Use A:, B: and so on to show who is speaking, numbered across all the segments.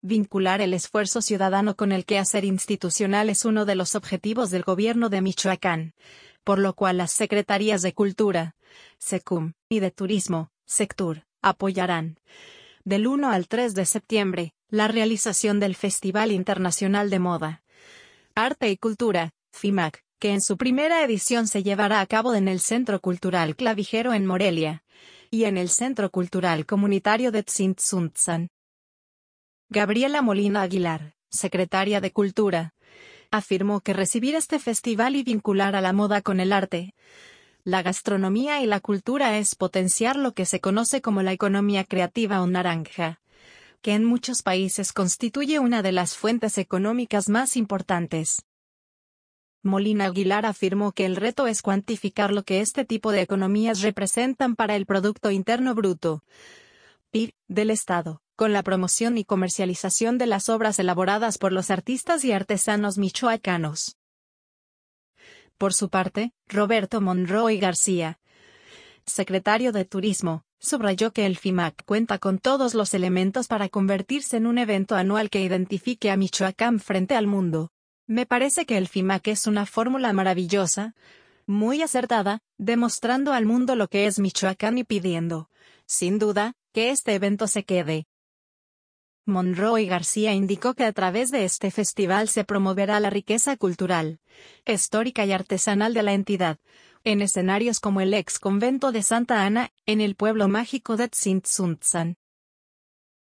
A: Vincular el esfuerzo ciudadano con el quehacer institucional es uno de los objetivos del gobierno de Michoacán, por lo cual las secretarías de Cultura, SECUM, y de Turismo, SECTUR, apoyarán, del 1 al 3 de septiembre, la realización del Festival Internacional de Moda, Arte y Cultura, FIMAC, que en su primera edición se llevará a cabo en el Centro Cultural Clavijero en Morelia, y en el Centro Cultural Comunitario de Tzintzuntzan. Gabriela Molina Aguilar, secretaria de Cultura, afirmó que recibir este festival y vincular a la moda con el arte, la gastronomía y la cultura es potenciar lo que se conoce como la economía creativa o naranja, que en muchos países constituye una de las fuentes económicas más importantes. Molina Aguilar afirmó que el reto es cuantificar lo que este tipo de economías representan para el Producto Interno Bruto PIB del Estado, con la promoción y comercialización de las obras elaboradas por los artistas y artesanos michoacanos. Por su parte, Roberto Monroy García, secretario de Turismo, subrayó que el FIMAC cuenta con todos los elementos para convertirse en un evento anual que identifique a Michoacán frente al mundo. Me parece que el FIMAC es una fórmula maravillosa, muy acertada, demostrando al mundo lo que es Michoacán y pidiendo, sin duda, que este evento se quede. Monroy García indicó que a través de este festival se promoverá la riqueza cultural, histórica y artesanal de la entidad, en escenarios como el ex convento de Santa Ana, en el pueblo mágico de Tzintzuntzan.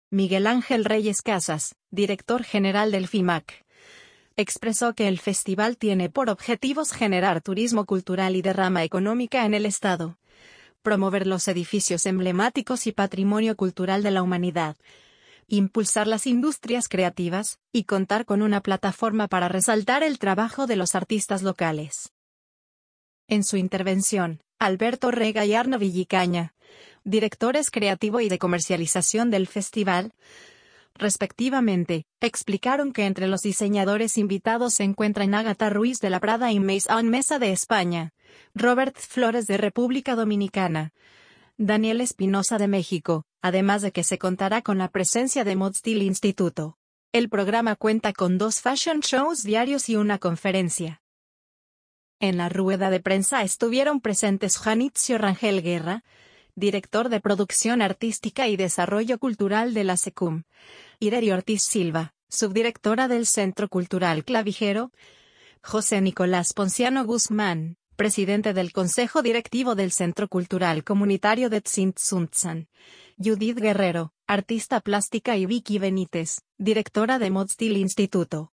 A: Miguel Ángel Reyes Casas, director general del FIMAC, expresó que el festival tiene por objetivos generar turismo cultural y derrama económica en el Estado, promover los edificios emblemáticos y patrimonio cultural de la humanidad, impulsar las industrias creativas, y contar con una plataforma para resaltar el trabajo de los artistas locales. En su intervención, Alberto Rega y Arno Villicaña, directores creativo y de comercialización del festival, respectivamente, explicaron que entre los diseñadores invitados se encuentran Agatha Ruiz de la Prada y Maison Mesa de España, Robert Flores de República Dominicana, Daniel Espinosa de México, además de que se contará con la presencia de Modsteel Instituto. El programa cuenta con dos fashion shows diarios y una conferencia. En la rueda de prensa estuvieron presentes Janitzio Rangel Guerra, director de producción artística y desarrollo cultural de la SECUM, Irerio Ortiz Silva, subdirectora del Centro Cultural Clavijero, José Nicolás Ponciano Guzmán, presidente del Consejo Directivo del Centro Cultural Comunitario de Tzintzuntzan, Judith Guerrero, artista plástica y Vicky Benítez, directora de Modsteel Instituto.